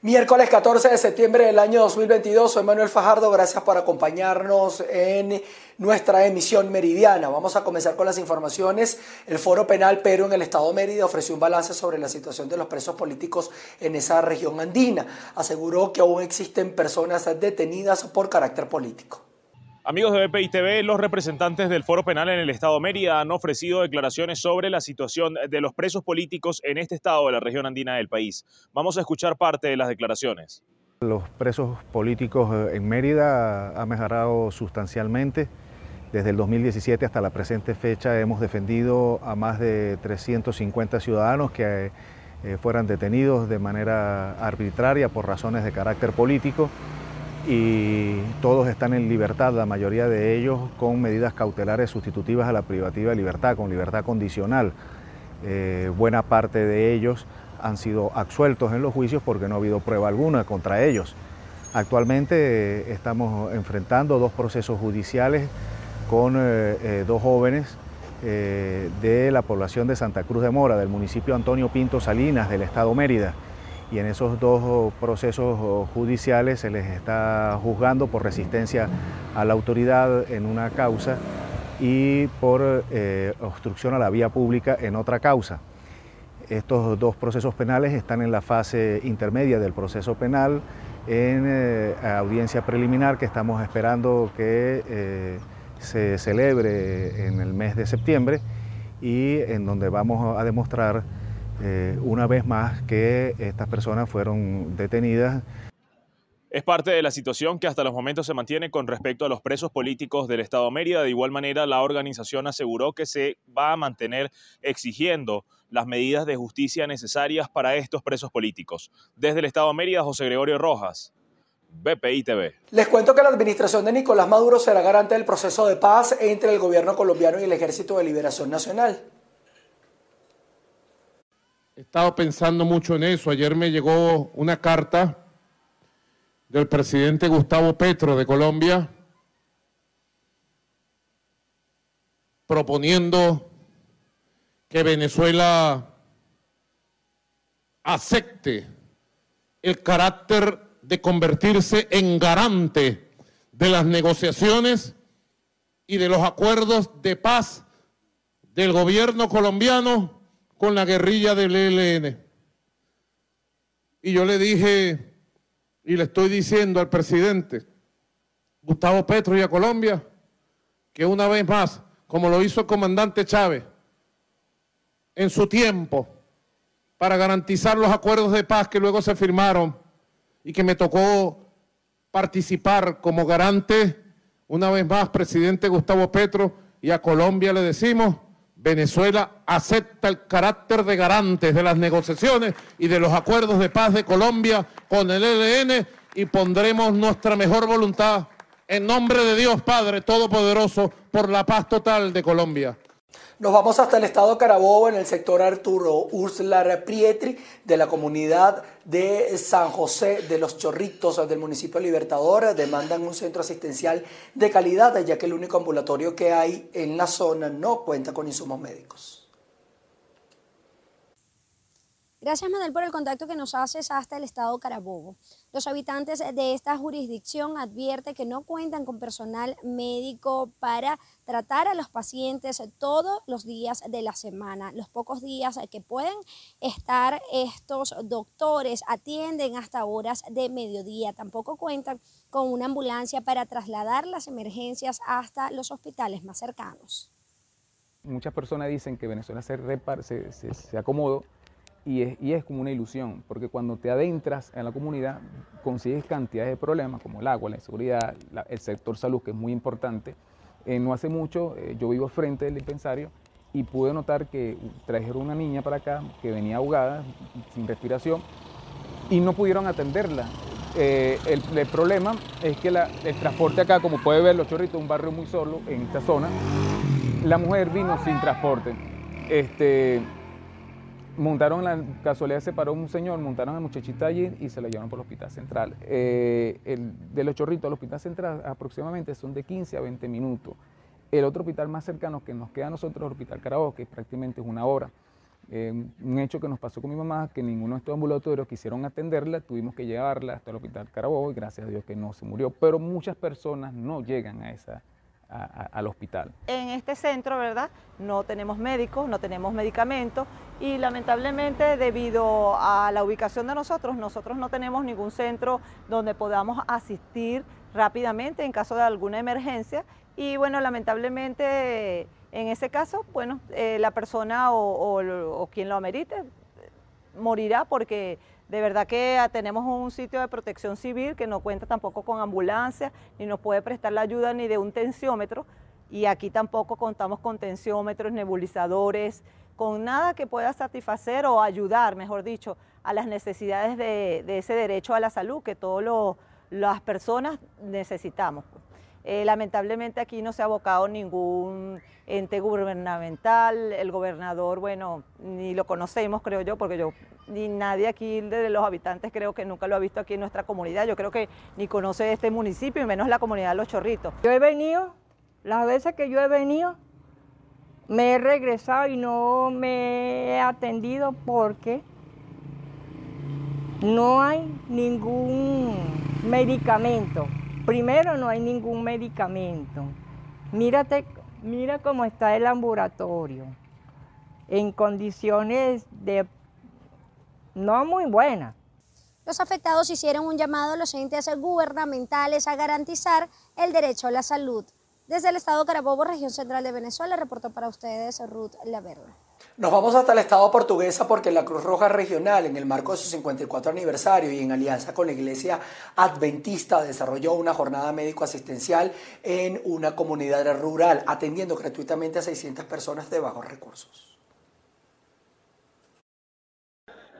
Miércoles 14 de septiembre del año 2022, soy Manuel Fajardo, gracias por acompañarnos en nuestra emisión meridiana. Vamos a comenzar con las informaciones. El Foro Penal Pero en el Estado de Mérida ofreció un balance sobre la situación de los presos políticos en esa región andina. Aseguró que aún existen personas detenidas por carácter político. Amigos de BPI TV, los representantes del Foro Penal en el Estado Mérida han ofrecido declaraciones sobre la situación de los presos políticos en este estado de la región andina del país. Vamos a escuchar parte de las declaraciones. Los presos políticos eh, en Mérida han mejorado sustancialmente. Desde el 2017 hasta la presente fecha hemos defendido a más de 350 ciudadanos que eh, fueran detenidos de manera arbitraria por razones de carácter político y todos están en libertad, la mayoría de ellos con medidas cautelares sustitutivas a la privativa de libertad, con libertad condicional. Eh, buena parte de ellos han sido absueltos en los juicios porque no ha habido prueba alguna contra ellos. Actualmente eh, estamos enfrentando dos procesos judiciales con eh, dos jóvenes de la población de Santa Cruz de Mora, del municipio Antonio Pinto Salinas, del estado Mérida y en esos dos procesos judiciales se les está juzgando por resistencia a la autoridad en una causa y por eh, obstrucción a la vía pública en otra causa. Estos dos procesos penales están en la fase intermedia del proceso penal en eh, audiencia preliminar que estamos esperando que eh, se celebre en el mes de septiembre y en donde vamos a demostrar eh, una vez más que estas personas fueron detenidas. Es parte de la situación que hasta los momentos se mantiene con respecto a los presos políticos del Estado de Mérida. De igual manera, la organización aseguró que se va a mantener exigiendo las medidas de justicia necesarias para estos presos políticos. Desde el Estado de Mérida, José Gregorio Rojas, BPI TV. Les cuento que la administración de Nicolás Maduro será garante del proceso de paz entre el gobierno colombiano y el Ejército de Liberación Nacional. He estado pensando mucho en eso. Ayer me llegó una carta del presidente Gustavo Petro de Colombia proponiendo que Venezuela acepte el carácter de convertirse en garante de las negociaciones y de los acuerdos de paz del gobierno colombiano con la guerrilla del ELN. Y yo le dije, y le estoy diciendo al presidente Gustavo Petro y a Colombia, que una vez más, como lo hizo el comandante Chávez, en su tiempo, para garantizar los acuerdos de paz que luego se firmaron y que me tocó participar como garante, una vez más, presidente Gustavo Petro, y a Colombia le decimos, Venezuela acepta el carácter de garantes de las negociaciones y de los acuerdos de paz de Colombia con el ELN y pondremos nuestra mejor voluntad en nombre de Dios Padre Todopoderoso por la paz total de Colombia. Nos vamos hasta el estado Carabobo, en el sector Arturo Ursula Prietri, de la comunidad de San José de los Chorritos del municipio Libertador. Demandan un centro asistencial de calidad, ya que el único ambulatorio que hay en la zona no cuenta con insumos médicos. Gracias, Manuel, por el contacto que nos haces hasta el estado Carabobo. Los habitantes de esta jurisdicción advierten que no cuentan con personal médico para tratar a los pacientes todos los días de la semana. Los pocos días que pueden estar estos doctores atienden hasta horas de mediodía. Tampoco cuentan con una ambulancia para trasladar las emergencias hasta los hospitales más cercanos. Muchas personas dicen que Venezuela se, se acomodó y es, como una ilusión, porque cuando te adentras en la comunidad consigues cantidades de problemas como el agua, la inseguridad, el sector salud, que es muy importante. Eh, no hace mucho eh, yo vivo frente del dispensario y pude notar que trajeron una niña para acá que venía ahogada, sin respiración, y no pudieron atenderla. Eh, el, problema es que el transporte acá, como puede ver, Los Chorritos, un barrio muy solo en esta zona, la mujer vino sin transporte. Este, montaron la casualidad se paró un señor, montaron a muchachita allí y se la llevaron por el hospital central. Eh, el, de los chorritos al hospital central aproximadamente son de 15 a 20 minutos. El otro hospital más cercano que nos queda a nosotros es el hospital Carabobo, que prácticamente es una hora. Eh, un hecho que nos pasó con mi mamá, que ninguno de estos ambulatorios quisieron atenderla, tuvimos que llevarla hasta el hospital Carabobo y gracias a Dios que no se murió. Pero muchas personas no llegan a esa, al hospital. En este centro, ¿verdad? No tenemos médicos, no tenemos medicamentos y lamentablemente debido a la ubicación de nosotros, nosotros no tenemos ningún centro donde podamos asistir rápidamente en caso de alguna emergencia y bueno, lamentablemente en ese caso, bueno, eh, la persona o, quien lo amerite morirá porque de verdad que tenemos un sitio de protección civil que no cuenta tampoco con ambulancia, ni nos puede prestar la ayuda ni de un tensiómetro, y aquí tampoco contamos con tensiómetros, nebulizadores, con nada que pueda satisfacer o ayudar, mejor dicho, a las necesidades de, ese derecho a la salud que todas las personas necesitamos. Eh, lamentablemente aquí no se ha abocado ningún ente gubernamental, el gobernador, bueno, ni lo conocemos, creo yo, porque yo, ni nadie aquí de los habitantes creo que nunca lo ha visto aquí en nuestra comunidad, yo creo que ni conoce este municipio y menos la comunidad de Los Chorritos. Yo he venido, las veces que yo he venido, me he regresado y no me he atendido porque no hay ningún medicamento Primero, no hay ningún medicamento. Mírate, mira cómo está el ambulatorio, en condiciones de no muy buenas. Los afectados hicieron un llamado a los entes gubernamentales a garantizar el derecho a la salud. Desde el estado Carabobo, región central de Venezuela, reportó para ustedes Ruth Laverde. Nos vamos hasta el Estado portuguesa porque la Cruz Roja Regional, en el marco de su 54 aniversario y en alianza con la Iglesia Adventista, desarrolló una jornada médico-asistencial en una comunidad rural, atendiendo gratuitamente a 600 personas de bajos recursos.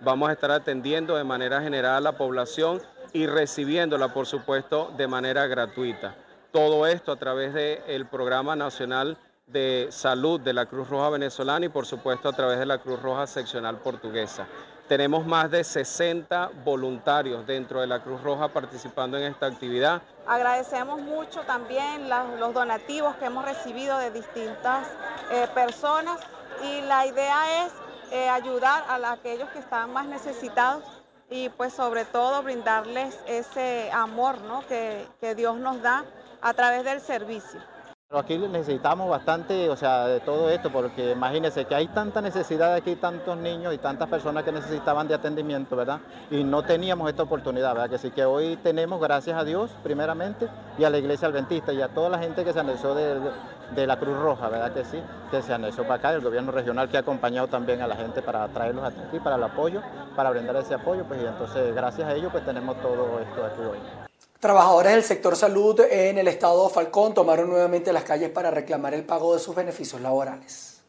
Vamos a estar atendiendo de manera general a la población y recibiéndola, por supuesto, de manera gratuita. Todo esto a través del Programa Nacional de salud de la Cruz Roja venezolana y por supuesto a través de la Cruz Roja seccional portuguesa. Tenemos más de 60 voluntarios dentro de la Cruz Roja participando en esta actividad. Agradecemos mucho también los donativos que hemos recibido de distintas eh, personas y la idea es eh, ayudar a aquellos que están más necesitados y pues sobre todo brindarles ese amor ¿no? que, que Dios nos da a través del servicio. Aquí necesitamos bastante, o sea, de todo esto, porque imagínense que hay tanta necesidad aquí, tantos niños y tantas personas que necesitaban de atendimiento, ¿verdad? Y no teníamos esta oportunidad, ¿verdad? Que sí que hoy tenemos, gracias a Dios, primeramente, y a la Iglesia Adventista y a toda la gente que se anexó de, de la Cruz Roja, ¿verdad? Que sí, que se anexó para acá, el gobierno regional que ha acompañado también a la gente para traerlos aquí, para el apoyo, para brindar ese apoyo, pues y entonces gracias a ellos pues tenemos todo esto aquí hoy. Trabajadores del sector salud en el estado Falcón tomaron nuevamente las calles para reclamar el pago de sus beneficios laborales.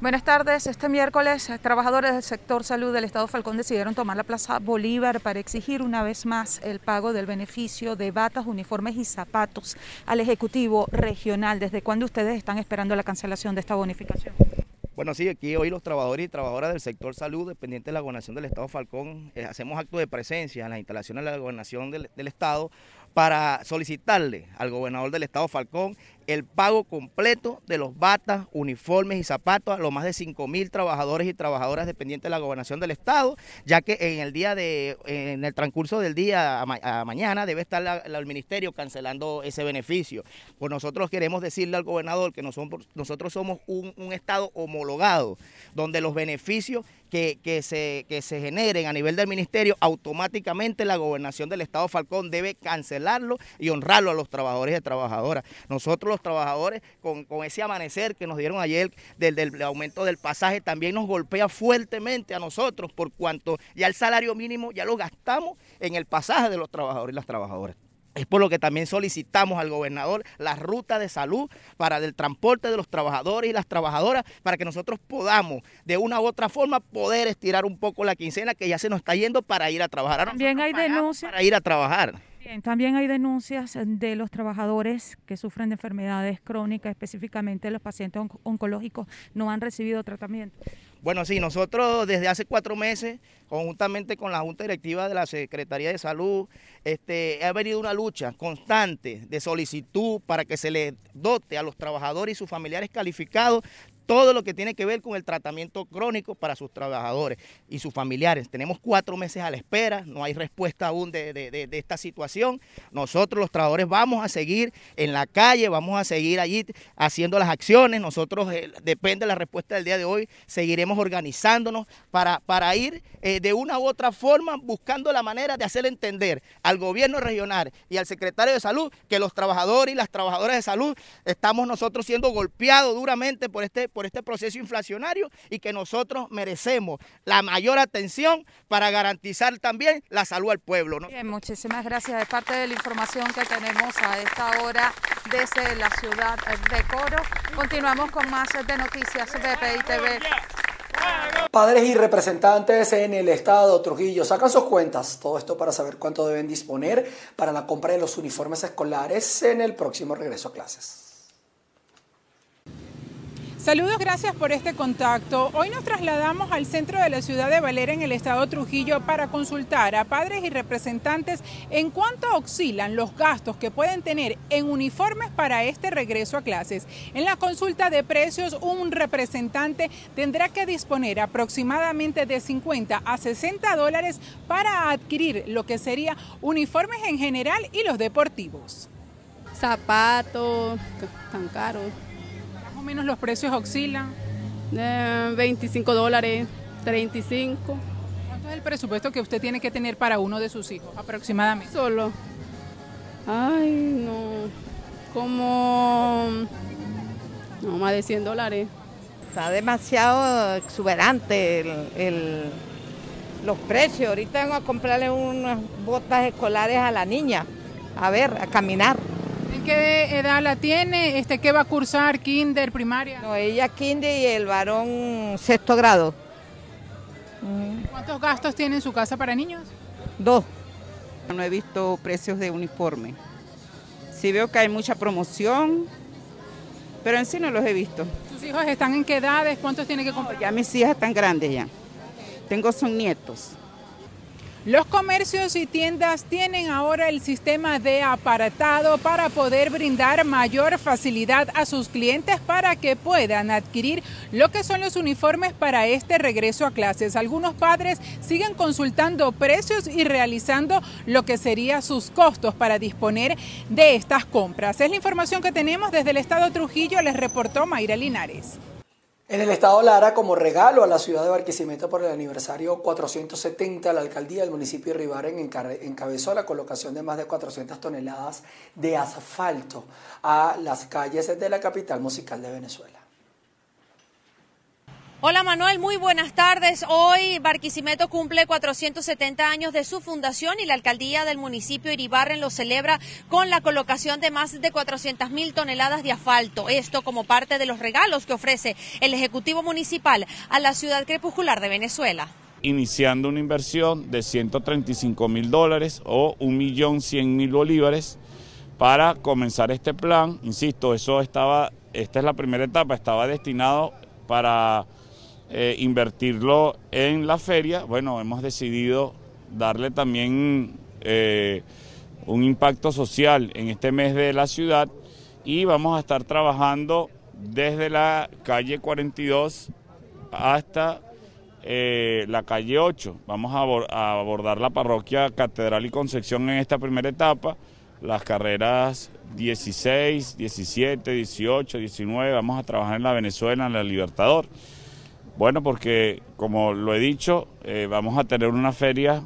Buenas tardes. Este miércoles, trabajadores del sector salud del Estado Falcón decidieron tomar la Plaza Bolívar para exigir una vez más el pago del beneficio de batas, uniformes y zapatos al Ejecutivo Regional. ¿Desde cuándo ustedes están esperando la cancelación de esta bonificación? Bueno, sí, aquí hoy los trabajadores y trabajadoras del sector salud, dependientes de la gobernación del Estado Falcón, eh, hacemos acto de presencia en las instalaciones de la gobernación del, del Estado para solicitarle al gobernador del Estado Falcón el pago completo de los batas, uniformes y zapatos a los más de 5 mil trabajadores y trabajadoras dependientes de la gobernación del Estado, ya que en el día de, en el transcurso del día a, mañana debe estar el ministerio cancelando ese beneficio. Pues nosotros queremos decirle al gobernador que nosotros somos un, un Estado homologado, donde los beneficios que, que, se, que se generen a nivel del ministerio, automáticamente la gobernación del Estado Falcón debe cancelarlo y honrarlo a los trabajadores y trabajadoras. Nosotros los trabajadores con, ese amanecer que nos dieron ayer del, aumento del pasaje también nos golpea fuertemente a nosotros por cuanto ya el salario mínimo ya lo gastamos en el pasaje de los trabajadores y las trabajadoras. Es por lo que también solicitamos al gobernador la ruta de salud para el transporte de los trabajadores y las trabajadoras para que nosotros podamos de una u otra forma poder estirar un poco la quincena que ya se nos está yendo para ir a trabajar. también hay denuncias. Para ir a trabajar. Bien, también hay denuncias de los trabajadores que sufren de enfermedades crónicas, específicamente los pacientes oncológicos, no han recibido tratamiento. Bueno, sí, nosotros desde hace cuatro meses, conjuntamente con la Junta Directiva de la Secretaría de Salud, este, ha venido una lucha constante de solicitud para que se le dote a los trabajadores y sus familiares calificados todo lo que tiene que ver con el tratamiento crónico para sus trabajadores y sus familiares. Tenemos cuatro meses a la espera, no hay respuesta aún de, esta situación. Nosotros los trabajadores vamos a seguir en la calle, vamos a seguir allí haciendo las acciones. Nosotros, eh, depende de la respuesta del día de hoy, seguiremos organizándonos para, para ir eh, de una u otra forma buscando la manera de hacer entender al gobierno regional y al secretario de salud que los trabajadores y las trabajadoras de salud estamos nosotros siendo golpeados duramente por este por este proceso inflacionario y que nosotros merecemos la mayor atención para garantizar también la salud al pueblo. Bien, muchísimas gracias. De parte de la información que tenemos a esta hora desde la ciudad de Coro, continuamos con más de noticias BPI TV. Padres y representantes en el estado Trujillo sacan sus cuentas, todo esto para saber cuánto deben disponer para la compra de los uniformes escolares en el próximo regreso a clases. Saludos, gracias por este contacto. Hoy nos trasladamos al centro de la ciudad de Valera en el estado Trujillo para consultar a padres y representantes en cuánto oscilan los gastos que pueden tener en uniformes para este regreso a clases. En la consulta de precios, un representante tendrá que disponer aproximadamente de 50 a 60 dólares para adquirir lo que sería uniformes en general y los deportivos. Zapatos, tan caros o menos los precios oscilan? 25 dólares, 35. ¿Cuánto es el presupuesto que usted tiene que tener para uno de sus hijos aproximadamente? Solo. Ay, no. Como. No, más de 100 dólares. Está demasiado exuberante el, los precios. Ahorita vengo a comprarle unas botas escolares a la niña. A ver, a caminar qué edad la tiene? Este, ¿Qué va a cursar? ¿Kinder, primaria? No, ella kinder y el varón sexto grado. ¿Cuántos gastos tiene en su casa para niños? Dos. No he visto precios de uniforme. Sí veo que hay mucha promoción, pero en sí no los he visto. ¿Sus hijos están en qué edades? ¿Cuántos tiene que comprar? Ya mis hijas están grandes ya. Tengo son nietos. Los comercios y tiendas tienen ahora el sistema de apartado para poder brindar mayor facilidad a sus clientes para que puedan adquirir lo que son los uniformes para este regreso a clases. Algunos padres siguen consultando precios y realizando lo que serían sus costos para disponer de estas compras. Es la información que tenemos desde el estado Trujillo, les reportó Mayra Linares. En el estado Lara, como regalo a la ciudad de Barquisimeto por el aniversario 470, la alcaldía del municipio de Ribaren encabezó la colocación de más de 400 toneladas de asfalto a las calles de la capital musical de Venezuela. Hola Manuel, muy buenas tardes. Hoy Barquisimeto cumple 470 años de su fundación y la alcaldía del municipio Iribarren lo celebra con la colocación de más de 400 mil toneladas de asfalto. Esto como parte de los regalos que ofrece el Ejecutivo Municipal a la ciudad crepuscular de Venezuela. Iniciando una inversión de 135 mil dólares o 1.100.000 bolívares para comenzar este plan. Insisto, eso estaba, esta es la primera etapa, estaba destinado para eh, invertirlo en la feria, bueno, hemos decidido darle también eh, un impacto social en este mes de la ciudad y vamos a estar trabajando desde la calle 42 hasta eh, la calle 8. Vamos a, abordar la parroquia Catedral y Concepción en esta primera etapa, las carreras 16, 17, 18, 19, vamos a trabajar en la Venezuela, en la Libertador. Bueno, porque como lo he dicho, eh, vamos a tener una feria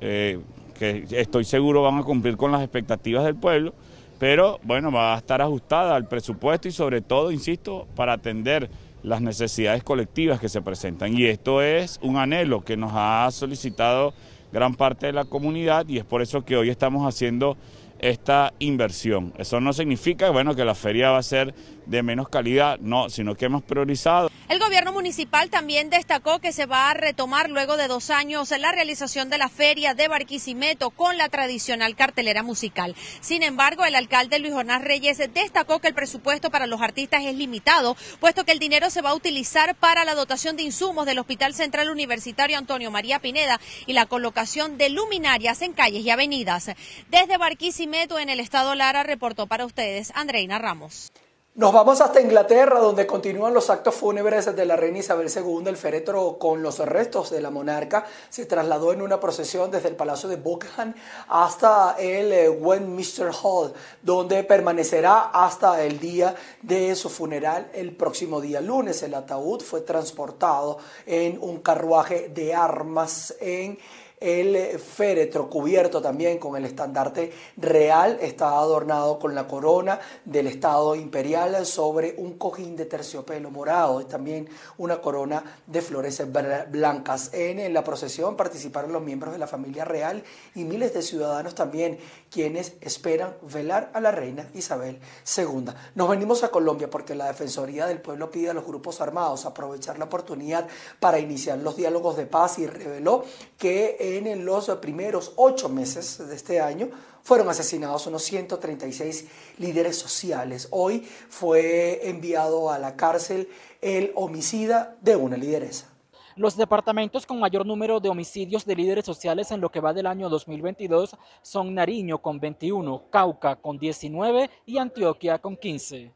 eh, que estoy seguro van a cumplir con las expectativas del pueblo, pero bueno, va a estar ajustada al presupuesto y sobre todo, insisto, para atender las necesidades colectivas que se presentan. Y esto es un anhelo que nos ha solicitado gran parte de la comunidad y es por eso que hoy estamos haciendo esta inversión. Eso no significa, bueno, que la feria va a ser de menos calidad, no, sino que hemos priorizado. El gobierno municipal también destacó que se va a retomar luego de dos años la realización de la feria de Barquisimeto con la tradicional cartelera musical. Sin embargo, el alcalde Luis Jonás Reyes destacó que el presupuesto para los artistas es limitado, puesto que el dinero se va a utilizar para la dotación de insumos del Hospital Central Universitario Antonio María Pineda y la colocación de luminarias en calles y avenidas. Desde Barquisimeto, en el estado Lara, reportó para ustedes Andreina Ramos. Nos vamos hasta Inglaterra, donde continúan los actos fúnebres de la reina Isabel II. El féretro con los restos de la monarca se trasladó en una procesión desde el Palacio de Buckingham hasta el eh, Westminster Hall, donde permanecerá hasta el día de su funeral el próximo día lunes. El ataúd fue transportado en un carruaje de armas en el féretro cubierto también con el estandarte real está adornado con la corona del Estado imperial sobre un cojín de terciopelo morado. Es también una corona de flores blancas. En la procesión participaron los miembros de la familia real y miles de ciudadanos también quienes esperan velar a la reina Isabel II. Nos venimos a Colombia porque la Defensoría del Pueblo pide a los grupos armados aprovechar la oportunidad para iniciar los diálogos de paz y reveló que en los primeros ocho meses de este año fueron asesinados unos 136 líderes sociales. Hoy fue enviado a la cárcel el homicida de una lideresa. Los departamentos con mayor número de homicidios de líderes sociales en lo que va del año 2022 son Nariño con 21, Cauca con 19 y Antioquia con 15.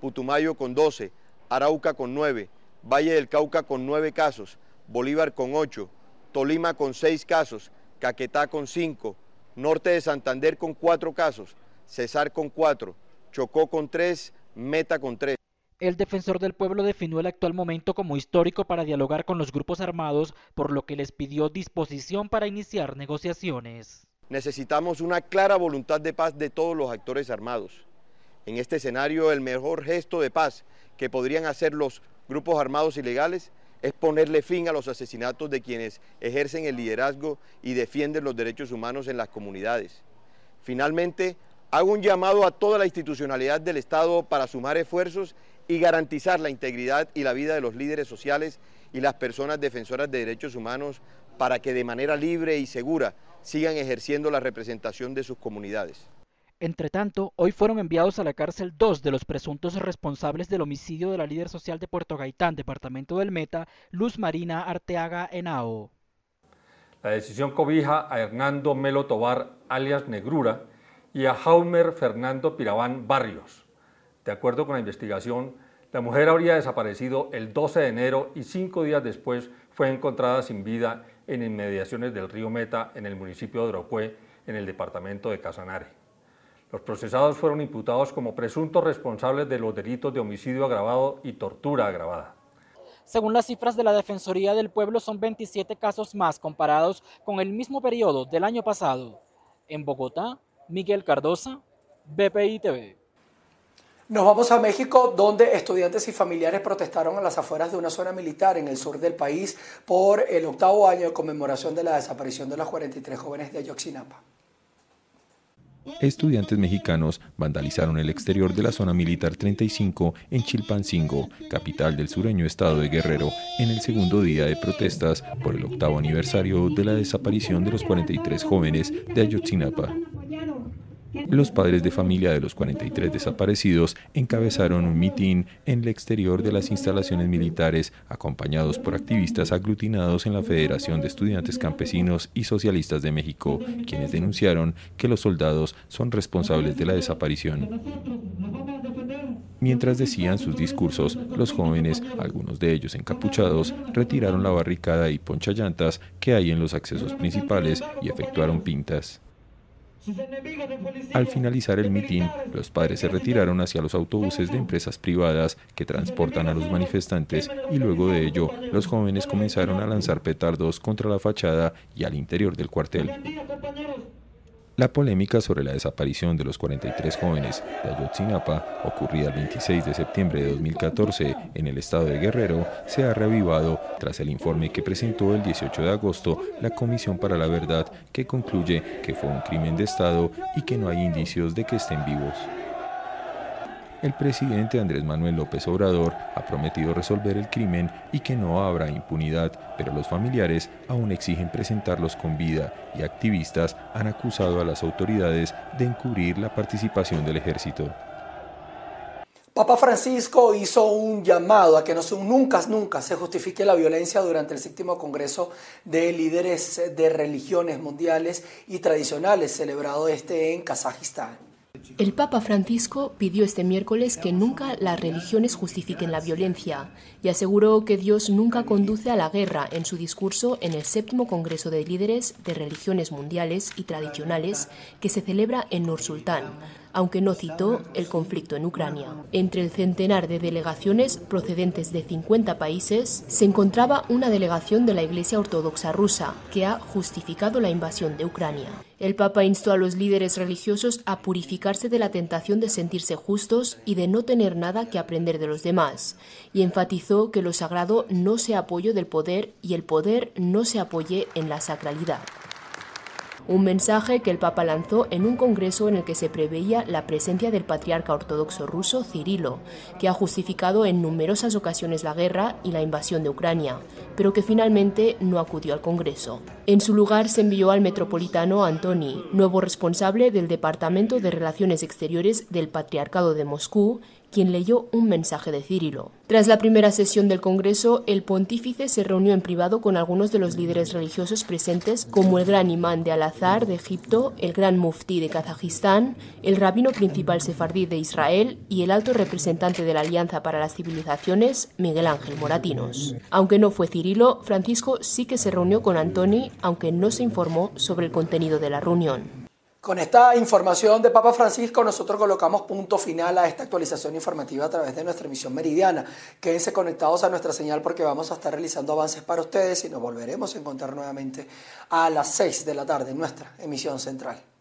Putumayo con 12, Arauca con 9, Valle del Cauca con 9 casos, Bolívar con 8, Tolima con seis casos, Caquetá con cinco, Norte de Santander con cuatro casos, Cesar con cuatro, Chocó con tres, Meta con tres. El defensor del pueblo definió el actual momento como histórico para dialogar con los grupos armados, por lo que les pidió disposición para iniciar negociaciones. Necesitamos una clara voluntad de paz de todos los actores armados. En este escenario, el mejor gesto de paz que podrían hacer los grupos armados ilegales es ponerle fin a los asesinatos de quienes ejercen el liderazgo y defienden los derechos humanos en las comunidades. Finalmente, hago un llamado a toda la institucionalidad del Estado para sumar esfuerzos y garantizar la integridad y la vida de los líderes sociales y las personas defensoras de derechos humanos para que de manera libre y segura sigan ejerciendo la representación de sus comunidades. Entre tanto, hoy fueron enviados a la cárcel dos de los presuntos responsables del homicidio de la líder social de Puerto Gaitán, departamento del Meta, Luz Marina Arteaga Henao. La decisión cobija a Hernando Melo Tobar, alias Negrura, y a Jaumer Fernando Piraván Barrios. De acuerdo con la investigación, la mujer habría desaparecido el 12 de enero y cinco días después fue encontrada sin vida en inmediaciones del río Meta en el municipio de Orocué, en el departamento de Casanare. Los procesados fueron imputados como presuntos responsables de los delitos de homicidio agravado y tortura agravada. Según las cifras de la Defensoría del Pueblo, son 27 casos más comparados con el mismo periodo del año pasado. En Bogotá, Miguel Cardosa, BPI TV. Nos vamos a México, donde estudiantes y familiares protestaron a las afueras de una zona militar en el sur del país por el octavo año de conmemoración de la desaparición de los 43 jóvenes de Ayotzinapa. Estudiantes mexicanos vandalizaron el exterior de la zona militar 35 en Chilpancingo, capital del sureño estado de Guerrero, en el segundo día de protestas por el octavo aniversario de la desaparición de los 43 jóvenes de Ayotzinapa. Los padres de familia de los 43 desaparecidos encabezaron un mitin en el exterior de las instalaciones militares, acompañados por activistas aglutinados en la Federación de Estudiantes Campesinos y Socialistas de México, quienes denunciaron que los soldados son responsables de la desaparición. Mientras decían sus discursos, los jóvenes, algunos de ellos encapuchados, retiraron la barricada y ponchallantas que hay en los accesos principales y efectuaron pintas. Al finalizar el mitin, los padres se retiraron hacia los autobuses de empresas privadas que transportan a los manifestantes y luego de ello los jóvenes comenzaron a lanzar petardos contra la fachada y al interior del cuartel. La polémica sobre la desaparición de los 43 jóvenes de Ayotzinapa, ocurrida el 26 de septiembre de 2014 en el estado de Guerrero, se ha reavivado tras el informe que presentó el 18 de agosto la Comisión para la Verdad, que concluye que fue un crimen de Estado y que no hay indicios de que estén vivos el presidente Andrés Manuel López Obrador ha prometido resolver el crimen y que no habrá impunidad, pero los familiares aún exigen presentarlos con vida y activistas han acusado a las autoridades de encubrir la participación del ejército. Papa Francisco hizo un llamado a que no nunca, nunca se justifique la violencia durante el séptimo Congreso de Líderes de Religiones Mundiales y Tradicionales celebrado este en Kazajistán. El Papa Francisco pidió este miércoles que nunca las religiones justifiquen la violencia y aseguró que Dios nunca conduce a la guerra en su discurso en el séptimo Congreso de Líderes de Religiones Mundiales y Tradicionales que se celebra en Nur Sultán, aunque no citó el conflicto en Ucrania. Entre el centenar de delegaciones procedentes de 50 países se encontraba una delegación de la Iglesia Ortodoxa rusa que ha justificado la invasión de Ucrania. El Papa instó a los líderes religiosos a purificarse de la tentación de sentirse justos y de no tener nada que aprender de los demás, y enfatizó que lo sagrado no se apoyo del poder y el poder no se apoye en la sacralidad un mensaje que el Papa lanzó en un congreso en el que se preveía la presencia del patriarca ortodoxo ruso Cirilo, que ha justificado en numerosas ocasiones la guerra y la invasión de Ucrania, pero que finalmente no acudió al congreso. En su lugar se envió al metropolitano Antoni, nuevo responsable del Departamento de Relaciones Exteriores del Patriarcado de Moscú, quien leyó un mensaje de Cirilo. Tras la primera sesión del Congreso, el pontífice se reunió en privado con algunos de los líderes religiosos presentes, como el gran imán de Al-Azhar de Egipto, el gran muftí de Kazajistán, el rabino principal sefardí de Israel y el alto representante de la Alianza para las Civilizaciones, Miguel Ángel Moratinos. Aunque no fue Cirilo, Francisco sí que se reunió con Antoni, aunque no se informó sobre el contenido de la reunión. Con esta información de Papa Francisco, nosotros colocamos punto final a esta actualización informativa a través de nuestra emisión meridiana. Quédense conectados a nuestra señal porque vamos a estar realizando avances para ustedes y nos volveremos a encontrar nuevamente a las 6 de la tarde en nuestra emisión central.